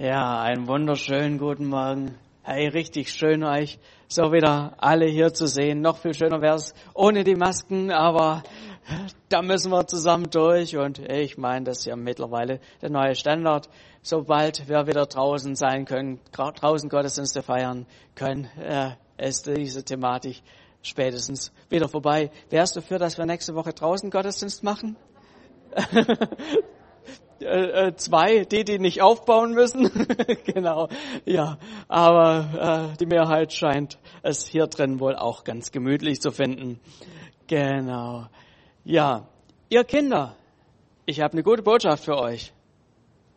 Ja, einen wunderschönen guten Morgen. Hey, richtig schön euch so wieder alle hier zu sehen. Noch viel schöner wäre es ohne die Masken, aber da müssen wir zusammen durch und ich meine, das ist ja mittlerweile der neue Standard. Sobald wir wieder draußen sein können, draußen Gottesdienste feiern können, äh, ist diese Thematik spätestens wieder vorbei. Wärst du dafür, dass wir nächste Woche draußen Gottesdienst machen? Äh, äh, zwei, die, die nicht aufbauen müssen. genau, ja. Aber äh, die Mehrheit scheint es hier drin wohl auch ganz gemütlich zu finden. Genau. Ja, ihr Kinder, ich habe eine gute Botschaft für euch.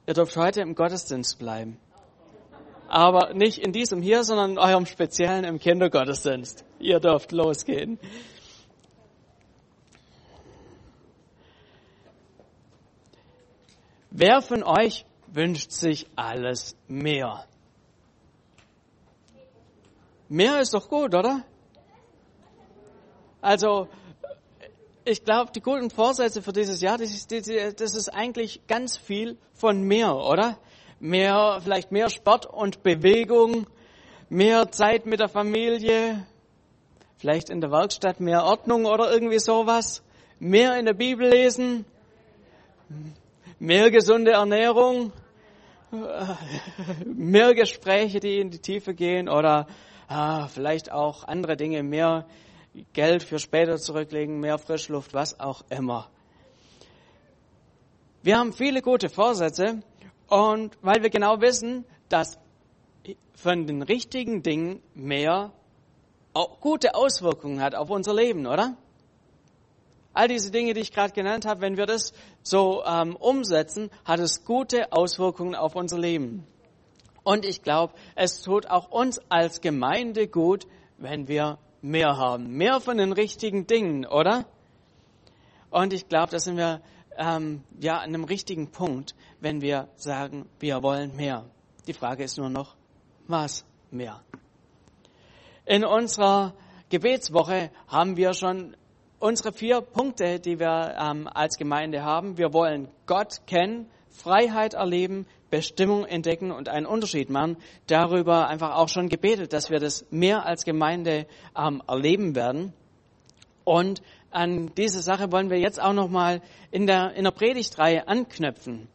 Ihr dürft heute im Gottesdienst bleiben. Aber nicht in diesem hier, sondern in eurem speziellen im Kindergottesdienst. Ihr dürft losgehen. Wer von euch wünscht sich alles mehr? Mehr ist doch gut, oder? Also, ich glaube, die guten Vorsätze für dieses Jahr, das ist, das ist eigentlich ganz viel von mehr, oder? Mehr, vielleicht mehr Sport und Bewegung, mehr Zeit mit der Familie, vielleicht in der Werkstatt mehr Ordnung oder irgendwie sowas, mehr in der Bibel lesen, mehr gesunde Ernährung, mehr Gespräche, die in die Tiefe gehen oder ah, vielleicht auch andere Dinge, mehr Geld für später zurücklegen, mehr Frischluft, was auch immer. Wir haben viele gute Vorsätze und weil wir genau wissen, dass von den richtigen Dingen mehr auch gute Auswirkungen hat auf unser Leben, oder? All diese Dinge, die ich gerade genannt habe, wenn wir das so ähm, umsetzen, hat es gute Auswirkungen auf unser Leben. Und ich glaube, es tut auch uns als Gemeinde gut, wenn wir mehr haben. Mehr von den richtigen Dingen, oder? Und ich glaube, da sind wir ähm, ja an einem richtigen Punkt, wenn wir sagen, wir wollen mehr. Die Frage ist nur noch, was mehr? In unserer Gebetswoche haben wir schon unsere vier Punkte, die wir ähm, als Gemeinde haben. Wir wollen Gott kennen, Freiheit erleben, Bestimmung entdecken und einen Unterschied machen. Darüber einfach auch schon gebetet, dass wir das mehr als Gemeinde ähm, erleben werden. Und an diese Sache wollen wir jetzt auch noch mal in der in der Predigtreihe anknüpfen.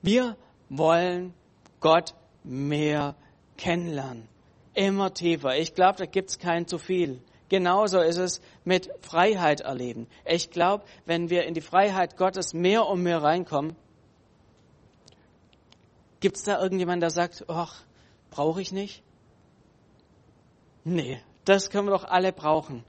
Wir wollen Gott mehr kennenlernen, immer tiefer. Ich glaube, da gibt's kein zu viel. Genauso ist es mit Freiheit erleben. Ich glaube, wenn wir in die Freiheit Gottes mehr und mehr reinkommen, gibt es da irgendjemand, der sagt, ach, brauche ich nicht? Nee, das können wir doch alle brauchen.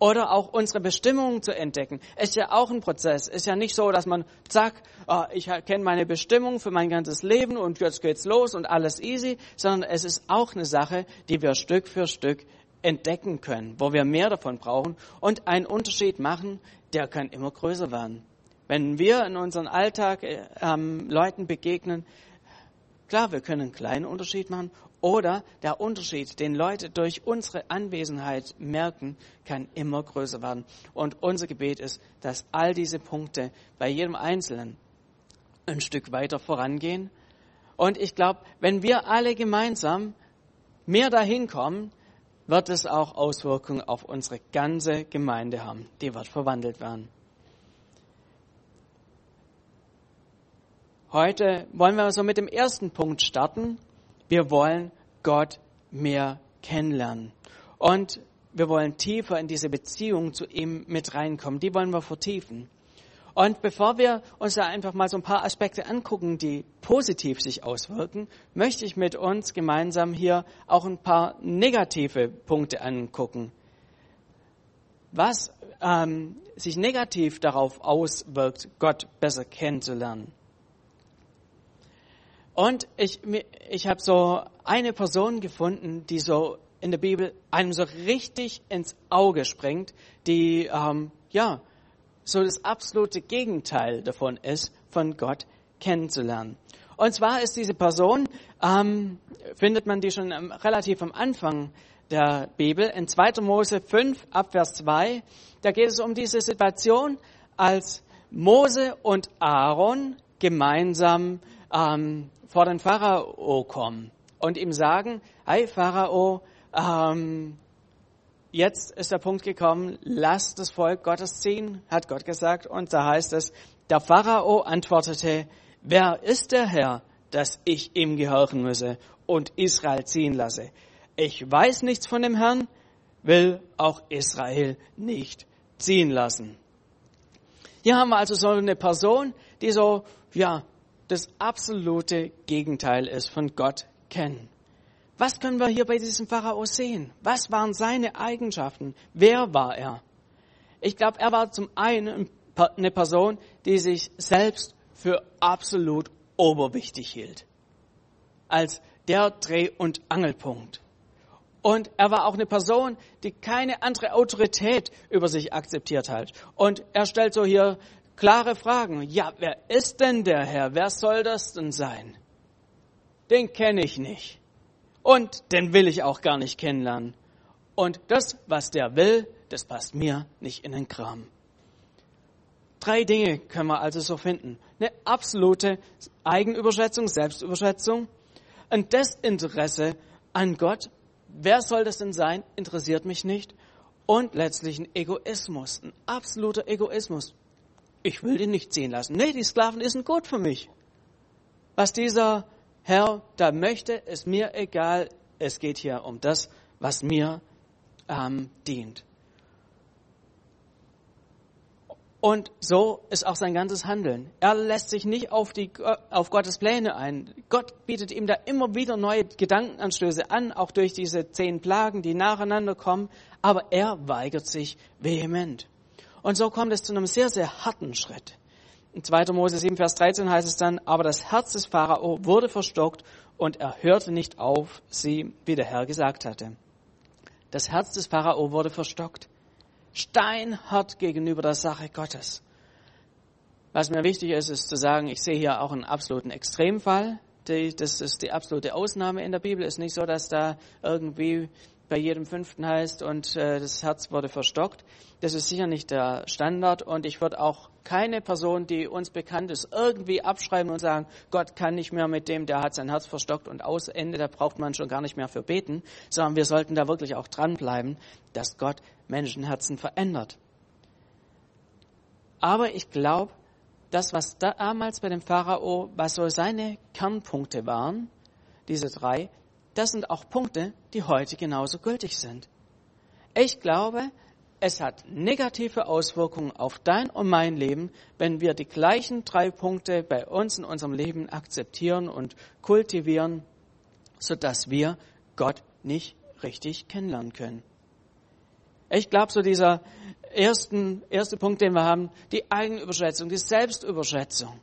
Oder auch unsere Bestimmung zu entdecken. Ist ja auch ein Prozess. Ist ja nicht so, dass man, zack, oh, ich kenne meine Bestimmung für mein ganzes Leben und jetzt geht's los und alles easy, sondern es ist auch eine Sache, die wir Stück für Stück entdecken können, wo wir mehr davon brauchen und einen Unterschied machen, der kann immer größer werden. Wenn wir in unserem Alltag äh, ähm, Leuten begegnen, klar, wir können einen kleinen Unterschied machen oder der Unterschied, den Leute durch unsere Anwesenheit merken, kann immer größer werden. Und unser Gebet ist, dass all diese Punkte bei jedem Einzelnen ein Stück weiter vorangehen. Und ich glaube, wenn wir alle gemeinsam mehr dahin kommen, wird es auch Auswirkungen auf unsere ganze Gemeinde haben. Die wird verwandelt werden. Heute wollen wir so mit dem ersten Punkt starten. Wir wollen Gott mehr kennenlernen. Und wir wollen tiefer in diese Beziehung zu ihm mit reinkommen. Die wollen wir vertiefen. Und bevor wir uns da einfach mal so ein paar Aspekte angucken, die positiv sich auswirken, möchte ich mit uns gemeinsam hier auch ein paar negative Punkte angucken. Was ähm, sich negativ darauf auswirkt, Gott besser kennenzulernen. Und ich, ich habe so eine Person gefunden, die so in der Bibel einem so richtig ins Auge springt, die ähm, ja so das absolute Gegenteil davon ist, von Gott kennenzulernen. Und zwar ist diese Person, ähm, findet man die schon relativ am Anfang der Bibel, in 2. Mose 5 Abvers 2. Da geht es um diese Situation, als Mose und Aaron gemeinsam ähm, vor den Pharao kommen und ihm sagen, hey Pharao, ähm, jetzt ist der Punkt gekommen, lass das Volk Gottes ziehen, hat Gott gesagt. Und da heißt es, der Pharao antwortete, wer ist der Herr, dass ich ihm gehorchen müsse und Israel ziehen lasse? Ich weiß nichts von dem Herrn, will auch Israel nicht ziehen lassen. Hier haben wir also so eine Person, die so, ja, das absolute Gegenteil ist von Gott kennen. Was können wir hier bei diesem Pharao sehen? Was waren seine Eigenschaften? Wer war er? Ich glaube, er war zum einen eine Person, die sich selbst für absolut oberwichtig hielt. Als der Dreh- und Angelpunkt. Und er war auch eine Person, die keine andere Autorität über sich akzeptiert hat. Und er stellt so hier klare Fragen. Ja, wer ist denn der Herr? Wer soll das denn sein? Den kenne ich nicht. Und den will ich auch gar nicht kennenlernen. Und das, was der will, das passt mir nicht in den Kram. Drei Dinge können wir also so finden. Eine absolute Eigenüberschätzung, Selbstüberschätzung, ein Desinteresse an Gott. Wer soll das denn sein? Interessiert mich nicht. Und letztlich ein Egoismus, ein absoluter Egoismus. Ich will den nicht ziehen lassen. Nee, die Sklaven sind gut für mich. Was dieser Herr da möchte, ist mir egal. Es geht hier um das, was mir ähm, dient. Und so ist auch sein ganzes Handeln. Er lässt sich nicht auf, die, auf Gottes Pläne ein. Gott bietet ihm da immer wieder neue Gedankenanstöße an, auch durch diese zehn Plagen, die nacheinander kommen. Aber er weigert sich vehement. Und so kommt es zu einem sehr, sehr harten Schritt. In 2. Mose 7, Vers 13 heißt es dann, aber das Herz des Pharao wurde verstockt und er hörte nicht auf sie, wie der Herr gesagt hatte. Das Herz des Pharao wurde verstockt. Steinhart gegenüber der Sache Gottes. Was mir wichtig ist, ist zu sagen, ich sehe hier auch einen absoluten Extremfall. Das ist die absolute Ausnahme in der Bibel. Es ist nicht so, dass da irgendwie bei jedem fünften heißt und äh, das Herz wurde verstockt. Das ist sicher nicht der Standard und ich würde auch keine Person, die uns bekannt ist, irgendwie abschreiben und sagen, Gott kann nicht mehr mit dem, der hat sein Herz verstockt und aus Ende, da braucht man schon gar nicht mehr für beten, sondern wir sollten da wirklich auch dranbleiben, dass Gott Menschenherzen verändert. Aber ich glaube, das, was damals bei dem Pharao, was so seine Kernpunkte waren, diese drei, das sind auch Punkte, die heute genauso gültig sind. Ich glaube, es hat negative Auswirkungen auf dein und mein Leben, wenn wir die gleichen drei Punkte bei uns in unserem Leben akzeptieren und kultivieren, sodass wir Gott nicht richtig kennenlernen können. Ich glaube, so dieser ersten, erste Punkt, den wir haben, die Eigenüberschätzung, die Selbstüberschätzung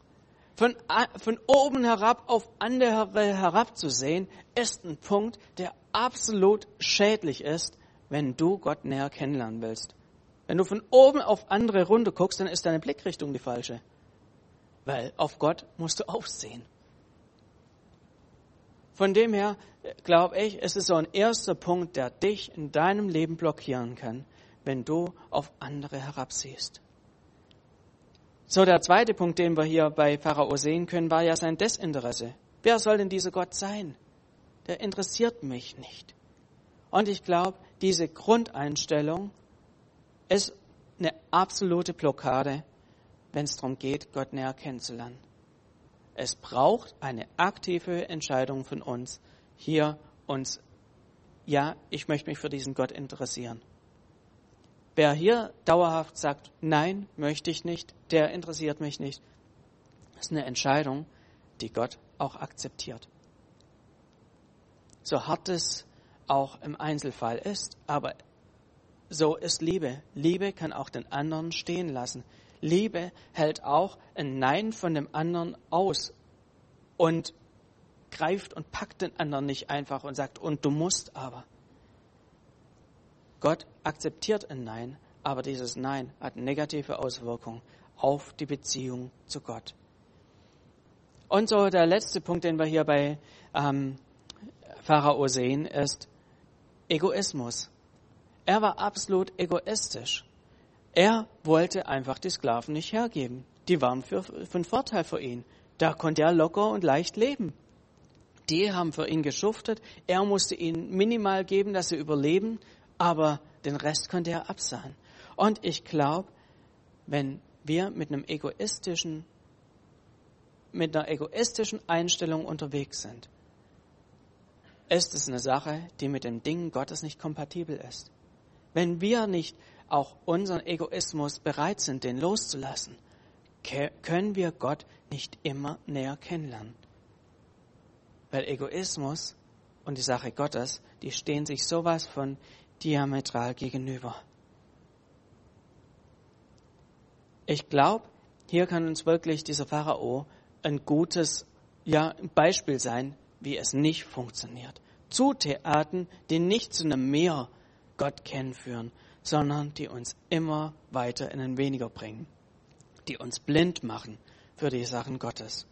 von, von oben herab auf andere herabzusehen, ist ein Punkt, der absolut schädlich ist, wenn du Gott näher kennenlernen willst. Wenn du von oben auf andere runter guckst, dann ist deine Blickrichtung die falsche. Weil auf Gott musst du aufsehen. Von dem her glaube ich, es ist so ein erster Punkt, der dich in deinem Leben blockieren kann, wenn du auf andere herabsiehst. So, der zweite Punkt, den wir hier bei Pharao sehen können, war ja sein Desinteresse. Wer soll denn dieser Gott sein? Der interessiert mich nicht. Und ich glaube, diese Grundeinstellung ist eine absolute Blockade, wenn es darum geht, Gott näher kennenzulernen. Es braucht eine aktive Entscheidung von uns, hier uns, ja, ich möchte mich für diesen Gott interessieren. Wer hier dauerhaft sagt, nein, möchte ich nicht, der interessiert mich nicht, ist eine Entscheidung, die Gott auch akzeptiert. So hart es auch im Einzelfall ist, aber so ist Liebe. Liebe kann auch den anderen stehen lassen. Liebe hält auch ein Nein von dem anderen aus und greift und packt den anderen nicht einfach und sagt, und du musst aber. Gott akzeptiert ein Nein, aber dieses Nein hat negative Auswirkungen auf die Beziehung zu Gott. Und so der letzte Punkt, den wir hier bei ähm, Pharao sehen, ist Egoismus. Er war absolut egoistisch. Er wollte einfach die Sklaven nicht hergeben. Die waren für, von Vorteil für ihn. da konnte er locker und leicht leben. Die haben für ihn geschuftet. Er musste ihnen minimal geben, dass sie überleben, aber den Rest konnte er absahen. Und ich glaube, wenn wir mit einem egoistischen, mit einer egoistischen Einstellung unterwegs sind, ist es eine Sache, die mit den Dingen Gottes nicht kompatibel ist. Wenn wir nicht auch unseren Egoismus bereit sind, den loszulassen, können wir Gott nicht immer näher kennenlernen. Weil Egoismus und die Sache Gottes, die stehen sich sowas von diametral gegenüber. Ich glaube, hier kann uns wirklich dieser Pharao ein gutes ja, Beispiel sein, wie es nicht funktioniert. Zutaten, die nicht zu einem mehr Gott kennen führen, sondern die uns immer weiter in ein weniger bringen, die uns blind machen für die Sachen Gottes.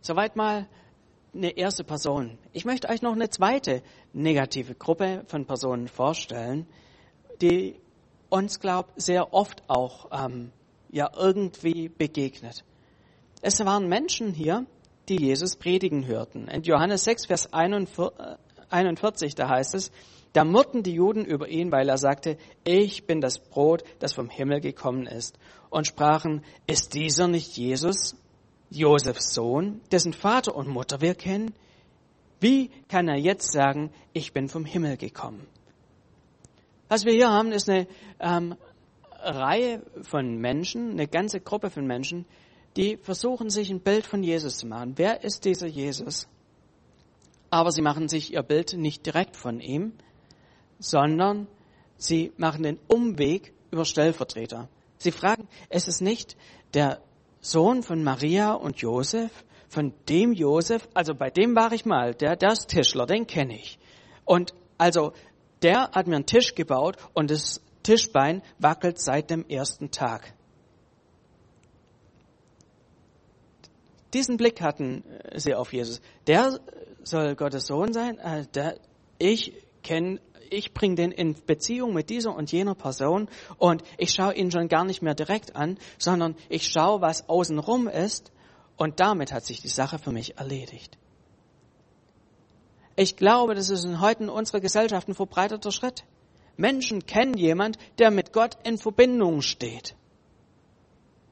Soweit mal eine erste Person. Ich möchte euch noch eine zweite negative Gruppe von Personen vorstellen, die uns, glaub, sehr oft auch ähm, ja irgendwie begegnet. Es waren Menschen hier, die Jesus predigen hörten. In Johannes 6, Vers 41, da heißt es, da murrten die Juden über ihn, weil er sagte, ich bin das Brot, das vom Himmel gekommen ist. Und sprachen, ist dieser nicht Jesus, Josefs Sohn, dessen Vater und Mutter wir kennen? Wie kann er jetzt sagen, ich bin vom Himmel gekommen? Was wir hier haben, ist eine ähm, Reihe von Menschen, eine ganze Gruppe von Menschen, die versuchen, sich ein Bild von Jesus zu machen. Wer ist dieser Jesus? Aber sie machen sich ihr Bild nicht direkt von ihm, sondern sie machen den Umweg über Stellvertreter. Sie fragen, es ist nicht der Sohn von Maria und Josef, von dem Josef, also bei dem war ich mal, der, der ist Tischler, den kenne ich. Und also der hat mir einen Tisch gebaut und das Tischbein wackelt seit dem ersten Tag. Diesen Blick hatten sie auf Jesus. Der soll Gottes Sohn sein. Äh, der, ich kenne ich bringe den in Beziehung mit dieser und jener Person und ich schaue ihn schon gar nicht mehr direkt an, sondern ich schaue, was außenrum ist und damit hat sich die Sache für mich erledigt. Ich glaube, das ist in heute in unserer Gesellschaft ein verbreiteter Schritt. Menschen kennen jemand, der mit Gott in Verbindung steht.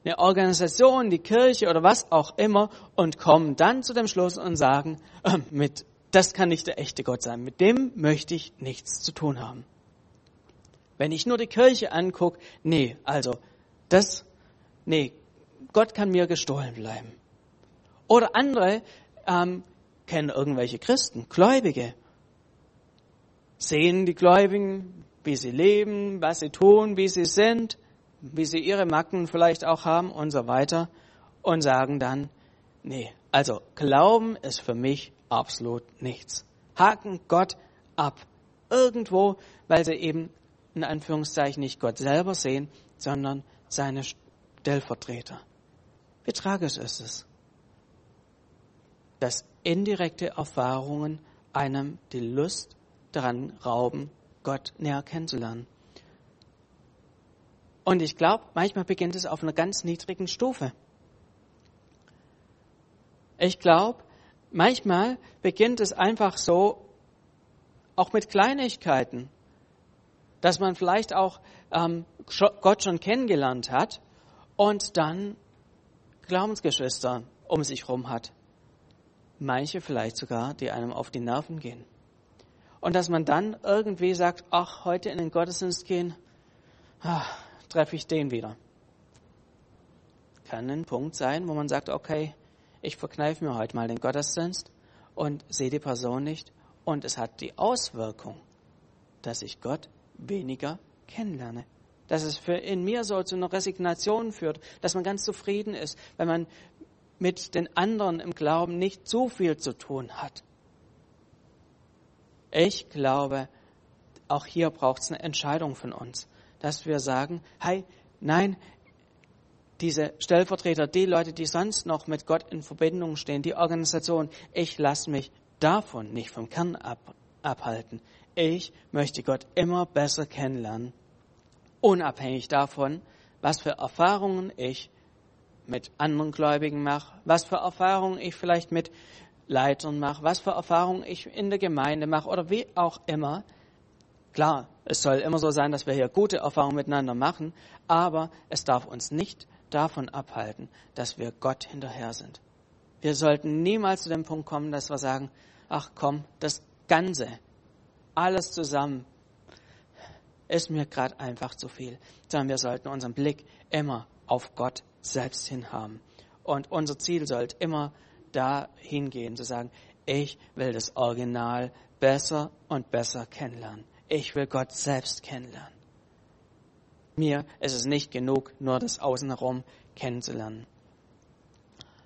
Eine Organisation, die Kirche oder was auch immer und kommen dann zu dem Schluss und sagen, äh, mit das kann nicht der echte Gott sein. Mit dem möchte ich nichts zu tun haben. Wenn ich nur die Kirche angucke, nee, also das, nee, Gott kann mir gestohlen bleiben. Oder andere ähm, kennen irgendwelche Christen, Gläubige, sehen die Gläubigen, wie sie leben, was sie tun, wie sie sind, wie sie ihre Macken vielleicht auch haben und so weiter und sagen dann, nee, also Glauben ist für mich absolut nichts. Haken Gott ab. Irgendwo, weil sie eben in Anführungszeichen nicht Gott selber sehen, sondern seine Stellvertreter. Wie tragisch ist es, dass indirekte Erfahrungen einem die Lust daran rauben, Gott näher kennenzulernen. Und ich glaube, manchmal beginnt es auf einer ganz niedrigen Stufe. Ich glaube, manchmal beginnt es einfach so, auch mit Kleinigkeiten, dass man vielleicht auch ähm, Gott schon kennengelernt hat und dann Glaubensgeschwister um sich herum hat. Manche vielleicht sogar, die einem auf die Nerven gehen. Und dass man dann irgendwie sagt, ach, heute in den Gottesdienst gehen, ach, treffe ich den wieder. Kann ein Punkt sein, wo man sagt, okay, ich verkneife mir heute mal den Gottesdienst und sehe die Person nicht. Und es hat die Auswirkung, dass ich Gott weniger kennenlerne. Dass es für in mir so zu einer Resignation führt, dass man ganz zufrieden ist, wenn man mit den anderen im Glauben nicht so viel zu tun hat. Ich glaube, auch hier braucht es eine Entscheidung von uns, dass wir sagen, hey, nein, diese Stellvertreter, die Leute, die sonst noch mit Gott in Verbindung stehen, die Organisation, ich lasse mich davon nicht vom Kern ab, abhalten. Ich möchte Gott immer besser kennenlernen, unabhängig davon, was für Erfahrungen ich mit anderen Gläubigen mache, was für Erfahrungen ich vielleicht mit Leitern mache, was für Erfahrungen ich in der Gemeinde mache oder wie auch immer. Klar, es soll immer so sein, dass wir hier gute Erfahrungen miteinander machen, aber es darf uns nicht davon abhalten, dass wir Gott hinterher sind. Wir sollten niemals zu dem Punkt kommen, dass wir sagen, ach komm, das Ganze, alles zusammen, ist mir gerade einfach zu viel, sondern wir sollten unseren Blick immer auf Gott selbst hin haben. Und unser Ziel sollte immer dahin gehen, zu sagen, ich will das Original besser und besser kennenlernen. Ich will Gott selbst kennenlernen. Mir ist es nicht genug, nur das Außenherum kennenzulernen.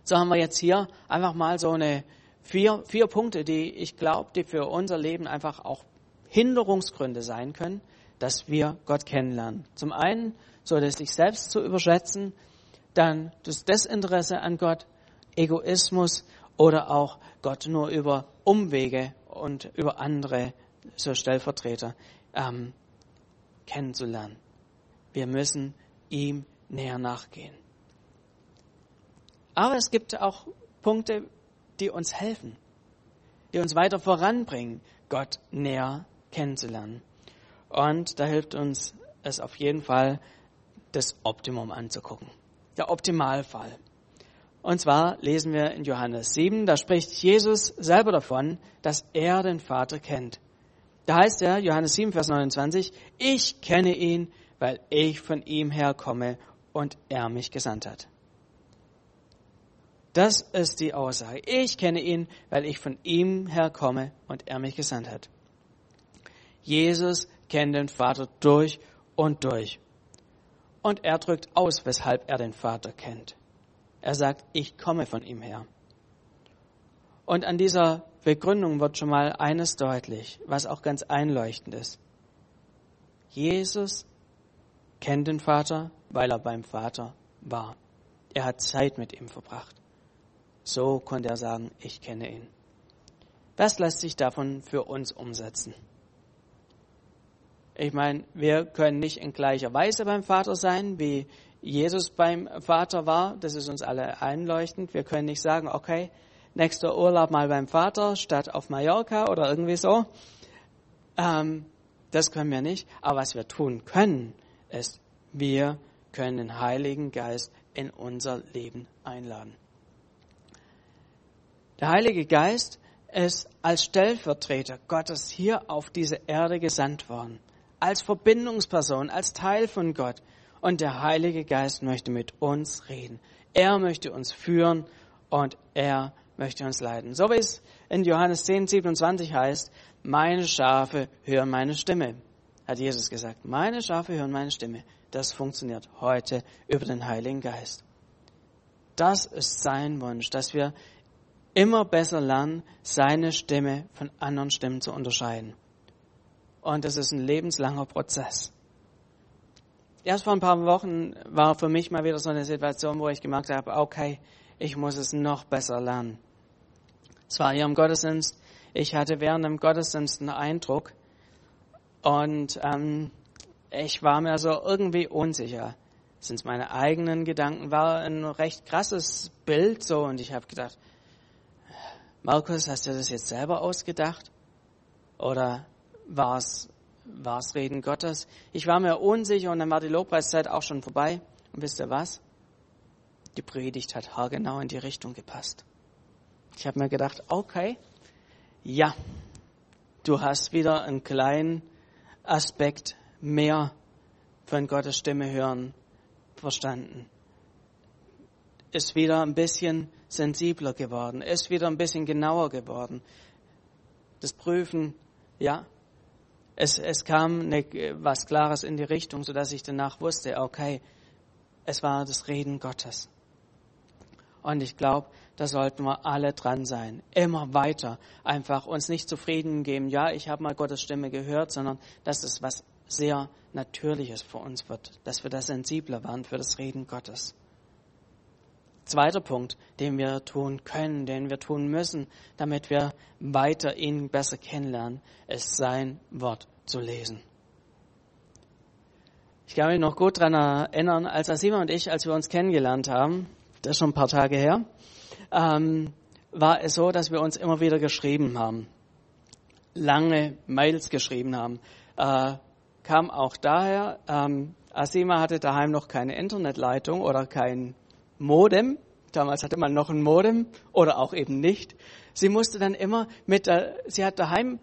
So haben wir jetzt hier einfach mal so eine vier, vier Punkte, die ich glaube, die für unser Leben einfach auch Hinderungsgründe sein können, dass wir Gott kennenlernen. Zum einen, so das sich selbst zu überschätzen, dann das Desinteresse an Gott, Egoismus oder auch Gott nur über Umwege und über andere, so Stellvertreter, ähm, kennenzulernen. Wir müssen ihm näher nachgehen. Aber es gibt auch Punkte, die uns helfen, die uns weiter voranbringen, Gott näher kennenzulernen. Und da hilft uns es auf jeden Fall, das Optimum anzugucken. Der Optimalfall. Und zwar lesen wir in Johannes 7, da spricht Jesus selber davon, dass er den Vater kennt. Da heißt er, Johannes 7, Vers 29, ich kenne ihn, weil ich von ihm herkomme und er mich gesandt hat. Das ist die Aussage. Ich kenne ihn, weil ich von ihm herkomme und er mich gesandt hat. Jesus kennt den Vater durch und durch. Und er drückt aus, weshalb er den Vater kennt. Er sagt, ich komme von ihm her. Und an dieser Begründung wird schon mal eines deutlich, was auch ganz einleuchtend ist. Jesus kennt den Vater, weil er beim Vater war. Er hat Zeit mit ihm verbracht. So konnte er sagen, ich kenne ihn. Was lässt sich davon für uns umsetzen? Ich meine, wir können nicht in gleicher Weise beim Vater sein, wie Jesus beim Vater war. Das ist uns alle einleuchtend. Wir können nicht sagen, okay, nächster Urlaub mal beim Vater statt auf Mallorca oder irgendwie so. Ähm, das können wir nicht. Aber was wir tun können, ist, wir können den Heiligen Geist in unser Leben einladen. Der Heilige Geist ist als Stellvertreter Gottes hier auf diese Erde gesandt worden als Verbindungsperson, als Teil von Gott. Und der Heilige Geist möchte mit uns reden. Er möchte uns führen und er möchte uns leiten. So wie es in Johannes 10, 27 heißt, meine Schafe hören meine Stimme, hat Jesus gesagt. Meine Schafe hören meine Stimme. Das funktioniert heute über den Heiligen Geist. Das ist sein Wunsch, dass wir immer besser lernen, seine Stimme von anderen Stimmen zu unterscheiden. Und das ist ein lebenslanger Prozess. Erst vor ein paar Wochen war für mich mal wieder so eine Situation, wo ich gemerkt habe, okay, ich muss es noch besser lernen. Es war hier im Gottesdienst. Ich hatte während dem Gottesdienst einen Eindruck und ähm, ich war mir so irgendwie unsicher. Sind es meine eigenen Gedanken? War ein recht krasses Bild so und ich habe gedacht, Markus, hast du das jetzt selber ausgedacht? Oder war es Reden Gottes. Ich war mir unsicher und dann war die Lobpreiszeit auch schon vorbei. Und wisst ihr was? Die Predigt hat haargenau in die Richtung gepasst. Ich habe mir gedacht, okay, ja, du hast wieder einen kleinen Aspekt mehr von Gottes Stimme hören verstanden. Ist wieder ein bisschen sensibler geworden, ist wieder ein bisschen genauer geworden. Das Prüfen, ja, es, es kam eine, was Klares in die Richtung, sodass ich danach wusste, okay, es war das Reden Gottes. Und ich glaube, da sollten wir alle dran sein. Immer weiter. Einfach uns nicht zufrieden geben, ja, ich habe mal Gottes Stimme gehört, sondern dass es was sehr Natürliches für uns wird. Dass wir da sensibler werden für das Reden Gottes. Zweiter Punkt, den wir tun können, den wir tun müssen, damit wir weiter ihn besser kennenlernen, ist sein Wort zu lesen. Ich kann mich noch gut daran erinnern, als Asima und ich, als wir uns kennengelernt haben, das ist schon ein paar Tage her, ähm, war es so, dass wir uns immer wieder geschrieben haben. Lange Mails geschrieben haben. Äh, kam auch daher, ähm, Asima hatte daheim noch keine Internetleitung oder kein Modem. Damals hatte man noch ein Modem oder auch eben nicht. Sie musste dann immer mit der, sie hat daheim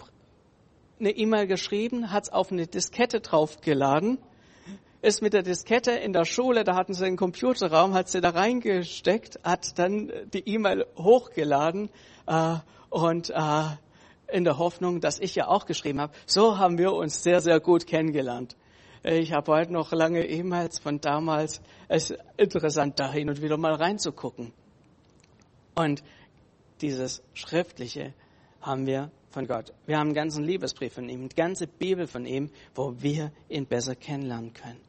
eine E-Mail geschrieben, hat es auf eine Diskette draufgeladen, ist mit der Diskette in der Schule, da hatten sie einen Computerraum, hat sie da reingesteckt, hat dann die E-Mail hochgeladen äh, und äh, in der Hoffnung, dass ich ja auch geschrieben habe. So haben wir uns sehr, sehr gut kennengelernt. Ich habe heute noch lange E-Mails von damals. Es ist interessant, da hin und wieder mal reinzugucken. Und dieses Schriftliche haben wir von Gott. Wir haben einen ganzen Liebesbrief von ihm, eine ganze Bibel von ihm, wo wir ihn besser kennenlernen können.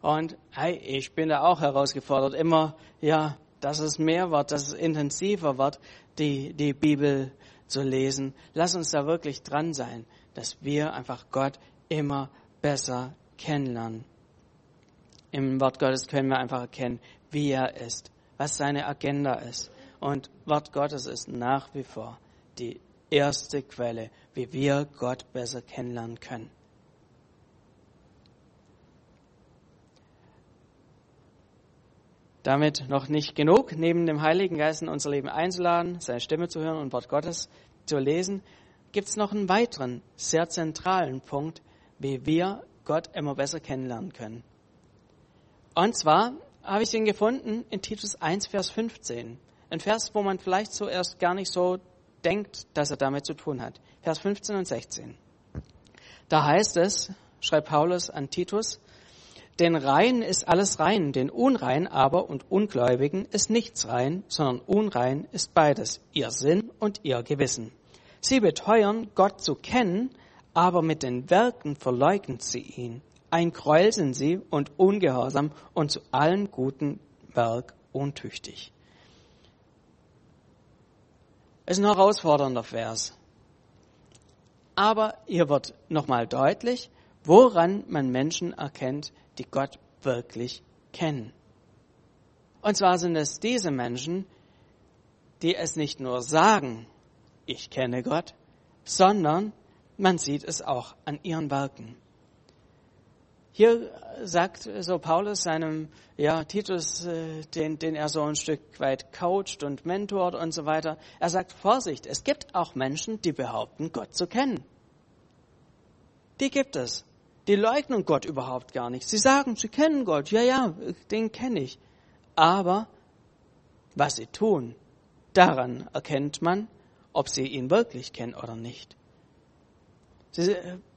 Und hey, ich bin da auch herausgefordert, immer, ja, dass es mehr wird, dass es intensiver wird, die, die Bibel zu lesen. Lass uns da wirklich dran sein, dass wir einfach Gott immer besser kennenlernen. Im Wort Gottes können wir einfach erkennen, wie er ist, was seine Agenda ist. Und Wort Gottes ist nach wie vor die erste Quelle, wie wir Gott besser kennenlernen können. Damit noch nicht genug, neben dem Heiligen Geist in unser Leben einzuladen, seine Stimme zu hören und Wort Gottes zu lesen, gibt es noch einen weiteren, sehr zentralen Punkt, wie wir Gott immer besser kennenlernen können. Und zwar habe ich den gefunden in Titus 1, Vers 15. Ein Vers, wo man vielleicht zuerst gar nicht so denkt, dass er damit zu tun hat. Vers 15 und 16. Da heißt es, schreibt Paulus an Titus, denn rein ist alles rein, den Unrein aber und Ungläubigen ist nichts rein, sondern unrein ist beides, ihr Sinn und ihr Gewissen. Sie beteuern, Gott zu kennen, aber mit den Werken verleugnen sie ihn. Ein Gräuel sind sie und ungehorsam und zu allen guten Werk untüchtig. Es ist ein herausfordernder Vers. Aber hier wird nochmal deutlich, woran man Menschen erkennt, die Gott wirklich kennen. Und zwar sind es diese Menschen, die es nicht nur sagen, ich kenne Gott, sondern man sieht es auch an ihren Werken. Hier sagt so Paulus seinem ja, Titus, äh, den, den er so ein Stück weit coacht und mentort und so weiter, er sagt, Vorsicht, es gibt auch Menschen, die behaupten, Gott zu kennen. Die gibt es. Die leugnen Gott überhaupt gar nicht. Sie sagen, sie kennen Gott. Ja, ja, den kenne ich. Aber was sie tun, daran erkennt man, ob sie ihn wirklich kennen oder nicht.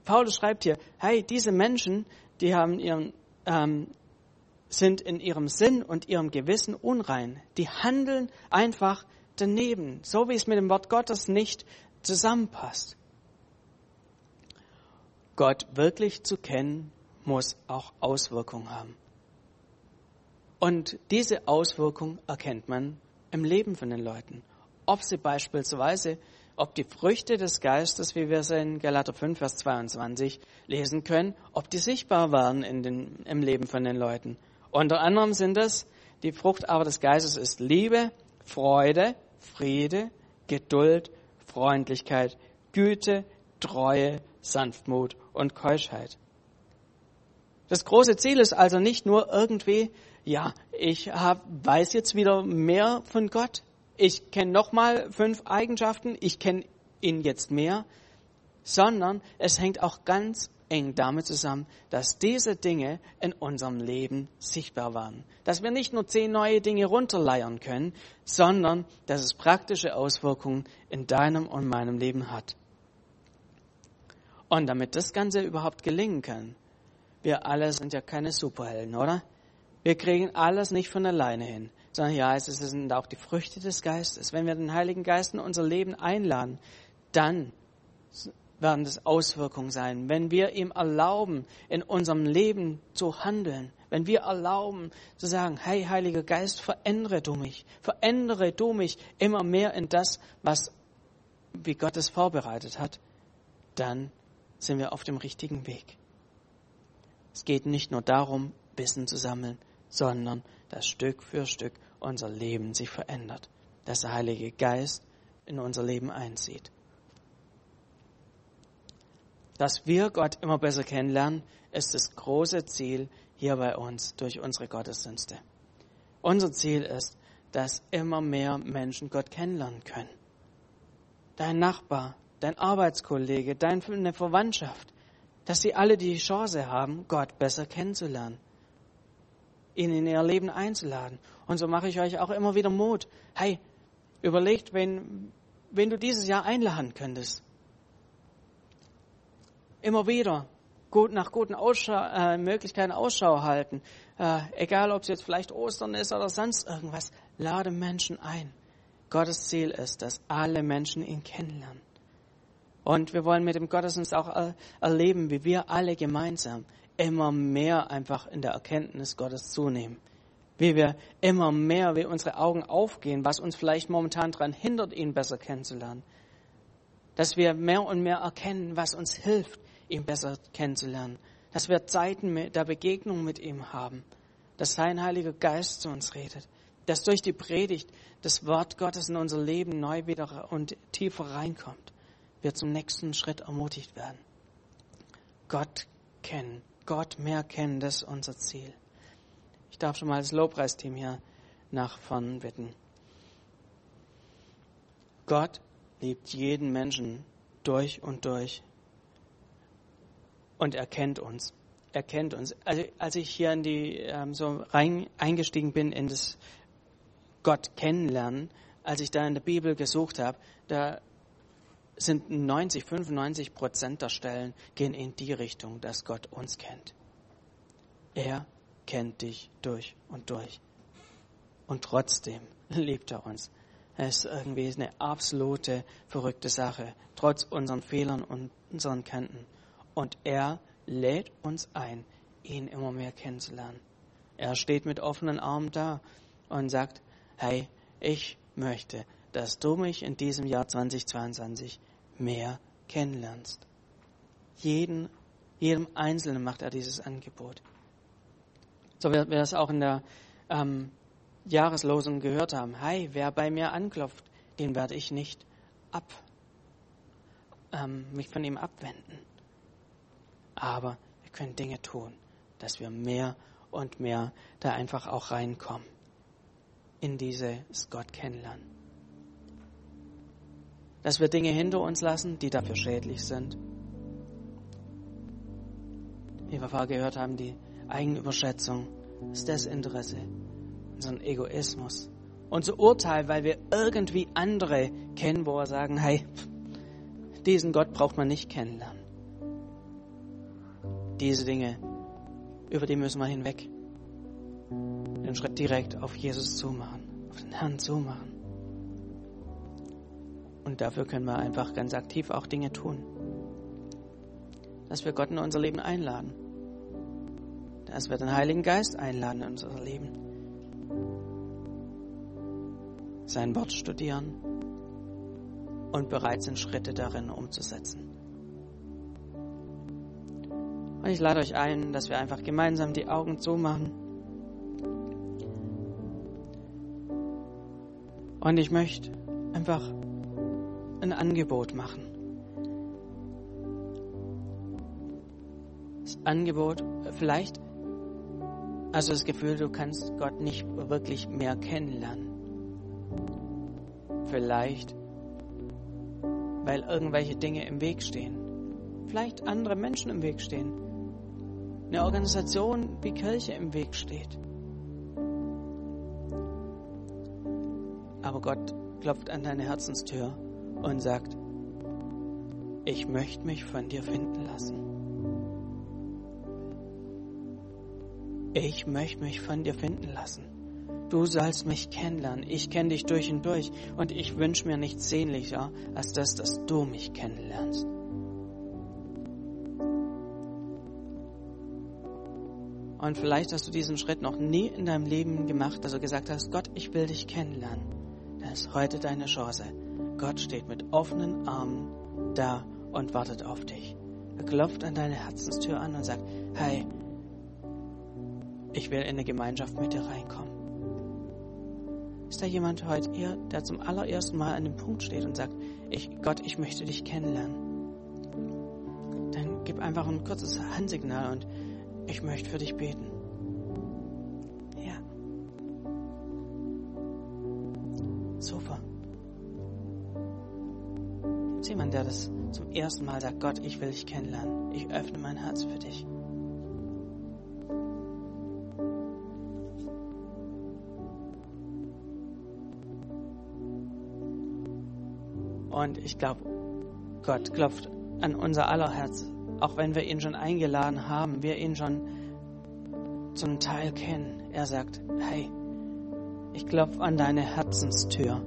Paulus schreibt hier, hey, diese Menschen, die haben ihren, ähm, sind in ihrem Sinn und ihrem Gewissen unrein. Die handeln einfach daneben, so wie es mit dem Wort Gottes nicht zusammenpasst. Gott wirklich zu kennen, muss auch Auswirkungen haben. Und diese Auswirkung erkennt man im Leben von den Leuten. Ob sie beispielsweise ob die Früchte des Geistes, wie wir es in Galater 5, Vers 22 lesen können, ob die sichtbar waren in den, im Leben von den Leuten. Unter anderem sind es, die Frucht aber des Geistes ist Liebe, Freude, Friede, Geduld, Freundlichkeit, Güte, Treue, Sanftmut und Keuschheit. Das große Ziel ist also nicht nur irgendwie, ja, ich hab, weiß jetzt wieder mehr von Gott, ich kenne nochmal fünf Eigenschaften, ich kenne ihn jetzt mehr, sondern es hängt auch ganz eng damit zusammen, dass diese Dinge in unserem Leben sichtbar waren. Dass wir nicht nur zehn neue Dinge runterleiern können, sondern dass es praktische Auswirkungen in deinem und meinem Leben hat. Und damit das Ganze überhaupt gelingen kann, wir alle sind ja keine Superhelden, oder? Wir kriegen alles nicht von alleine hin sondern ja, es sind auch die Früchte des Geistes. Wenn wir den Heiligen Geist in unser Leben einladen, dann werden das Auswirkungen sein. Wenn wir ihm erlauben, in unserem Leben zu handeln, wenn wir erlauben zu sagen, hey Heiliger Geist, verändere du mich, verändere du mich immer mehr in das, was wie Gott es vorbereitet hat, dann sind wir auf dem richtigen Weg. Es geht nicht nur darum, Wissen zu sammeln, sondern dass Stück für Stück unser Leben sich verändert, dass der Heilige Geist in unser Leben einzieht. Dass wir Gott immer besser kennenlernen, ist das große Ziel hier bei uns durch unsere Gottesdienste. Unser Ziel ist, dass immer mehr Menschen Gott kennenlernen können. Dein Nachbar, dein Arbeitskollege, deine Verwandtschaft, dass sie alle die Chance haben, Gott besser kennenzulernen, ihn in ihr Leben einzuladen. Und so mache ich euch auch immer wieder Mut. Hey, überlegt, wen, wen du dieses Jahr einladen könntest. Immer wieder gut, nach guten Ausschau, äh, Möglichkeiten Ausschau halten. Äh, egal, ob es jetzt vielleicht Ostern ist oder sonst irgendwas. Lade Menschen ein. Gottes Ziel ist, dass alle Menschen ihn kennenlernen. Und wir wollen mit dem Gottesdienst auch erleben, wie wir alle gemeinsam immer mehr einfach in der Erkenntnis Gottes zunehmen. Wie wir immer mehr, wie unsere Augen aufgehen, was uns vielleicht momentan daran hindert, ihn besser kennenzulernen. Dass wir mehr und mehr erkennen, was uns hilft, ihn besser kennenzulernen. Dass wir Zeiten der Begegnung mit ihm haben. Dass sein Heiliger Geist zu uns redet. Dass durch die Predigt das Wort Gottes in unser Leben neu wieder und tiefer reinkommt wir zum nächsten Schritt ermutigt werden. Gott kennen, Gott mehr kennen, das ist unser Ziel. Ich darf schon mal das Lobpreisteam hier nach vorn bitten. Gott liebt jeden Menschen durch und durch und er kennt uns. Er kennt uns. Also, als ich hier in die ähm, so rein eingestiegen bin in das Gott kennenlernen, als ich da in der Bibel gesucht habe, da sind 90, 95 Prozent der Stellen gehen in die Richtung, dass Gott uns kennt. Er kennt dich durch und durch. Und trotzdem liebt er uns. Es ist irgendwie eine absolute verrückte Sache, trotz unseren Fehlern und unseren Kanten. Und er lädt uns ein, ihn immer mehr kennenzulernen. Er steht mit offenen Armen da und sagt, hey, ich möchte, dass du mich in diesem Jahr 2022 mehr kennenlernst. Jeden, jedem Einzelnen macht er dieses Angebot. So wie wir das auch in der ähm, Jahreslosung gehört haben. Hey, wer bei mir anklopft, den werde ich nicht ab, ähm, mich von ihm abwenden. Aber wir können Dinge tun, dass wir mehr und mehr da einfach auch reinkommen in dieses Gott kennenlernen dass wir Dinge hinter uns lassen, die dafür schädlich sind. Wie wir vorher gehört haben, die Eigenüberschätzung, das Desinteresse, unseren Egoismus, unser Urteil, weil wir irgendwie andere kennen, wo wir sagen, hey, diesen Gott braucht man nicht kennenlernen. Diese Dinge, über die müssen wir hinweg. Den Schritt direkt auf Jesus zumachen, auf den Herrn zumachen. Und dafür können wir einfach ganz aktiv auch Dinge tun. Dass wir Gott in unser Leben einladen. Dass wir den Heiligen Geist einladen in unser Leben. Sein Wort studieren und bereit sind, Schritte darin umzusetzen. Und ich lade euch ein, dass wir einfach gemeinsam die Augen zumachen. Und ich möchte einfach ein Angebot machen. Das Angebot, vielleicht hast du das Gefühl, du kannst Gott nicht wirklich mehr kennenlernen. Vielleicht, weil irgendwelche Dinge im Weg stehen. Vielleicht andere Menschen im Weg stehen. Eine Organisation wie Kirche im Weg steht. Aber Gott klopft an deine Herzenstür und sagt, ich möchte mich von dir finden lassen. Ich möchte mich von dir finden lassen. Du sollst mich kennenlernen. Ich kenne dich durch und durch. Und ich wünsche mir nichts sehnlicher, als das, dass du mich kennenlernst. Und vielleicht hast du diesen Schritt noch nie in deinem Leben gemacht, dass du gesagt hast, Gott, ich will dich kennenlernen. Das ist heute deine Chance. Gott steht mit offenen Armen da und wartet auf dich. Er klopft an deine Herzenstür an und sagt, hey, ich will in eine Gemeinschaft mit dir reinkommen. Ist da jemand heute hier, der zum allerersten Mal an dem Punkt steht und sagt, ich, Gott, ich möchte dich kennenlernen? Dann gib einfach ein kurzes Handsignal und ich möchte für dich beten. Der das zum ersten Mal sagt, Gott, ich will dich kennenlernen. Ich öffne mein Herz für dich. Und ich glaube, Gott klopft an unser aller Herz, auch wenn wir ihn schon eingeladen haben, wir ihn schon zum Teil kennen. Er sagt, hey, ich klopfe an deine Herzenstür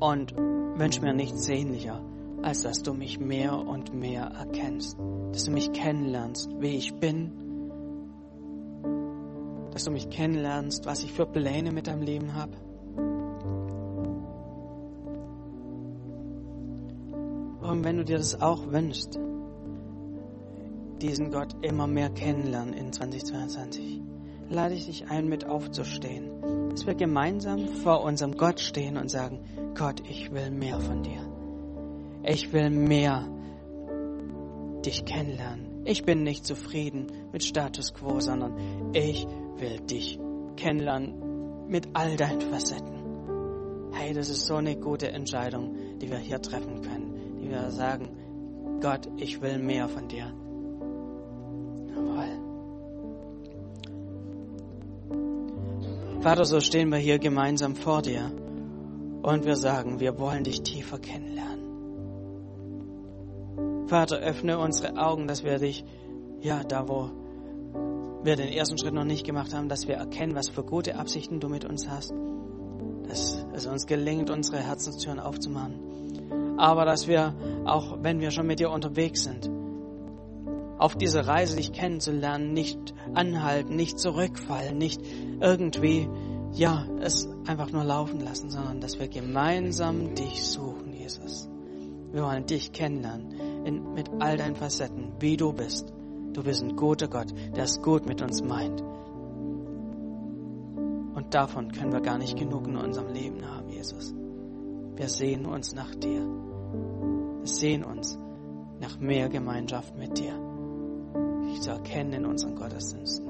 und wünsche mir nichts sehnlicher, als dass du mich mehr und mehr erkennst, dass du mich kennenlernst, wie ich bin, dass du mich kennenlernst, was ich für Pläne mit deinem Leben habe. Und wenn du dir das auch wünschst, diesen Gott immer mehr kennenlernen in 2022, lade ich dich ein, mit aufzustehen, dass wir gemeinsam vor unserem Gott stehen und sagen, Gott, ich will mehr von dir. Ich will mehr dich kennenlernen. Ich bin nicht zufrieden mit Status quo, sondern ich will dich kennenlernen mit all deinen Facetten. Hey, das ist so eine gute Entscheidung, die wir hier treffen können die wir sagen, Gott, ich will mehr von dir. Jawohl. Vater, so stehen wir hier gemeinsam vor dir und wir sagen, wir wollen dich tiefer kennenlernen. Vater, öffne unsere Augen, dass wir dich, ja, da wo wir den ersten Schritt noch nicht gemacht haben, dass wir erkennen, was für gute Absichten du mit uns hast. Dass es uns gelingt, unsere Herzenstüren aufzumachen aber dass wir, auch wenn wir schon mit dir unterwegs sind, auf diese Reise dich kennenzulernen, nicht anhalten, nicht zurückfallen, nicht irgendwie, ja, es einfach nur laufen lassen, sondern dass wir gemeinsam dich suchen, Jesus. Wir wollen dich kennenlernen in, mit all deinen Facetten, wie du bist. Du bist ein guter Gott, der es gut mit uns meint. Und davon können wir gar nicht genug in unserem Leben haben, Jesus. Wir sehen uns nach dir sehen uns nach mehr Gemeinschaft mit dir, dich zu erkennen in unseren Gottesdiensten.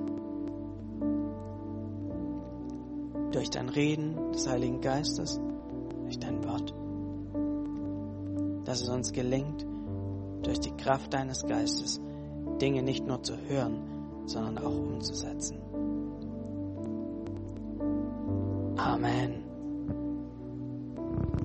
Durch dein Reden des Heiligen Geistes, durch dein Wort. Dass es uns gelingt, durch die Kraft deines Geistes Dinge nicht nur zu hören, sondern auch umzusetzen. Amen.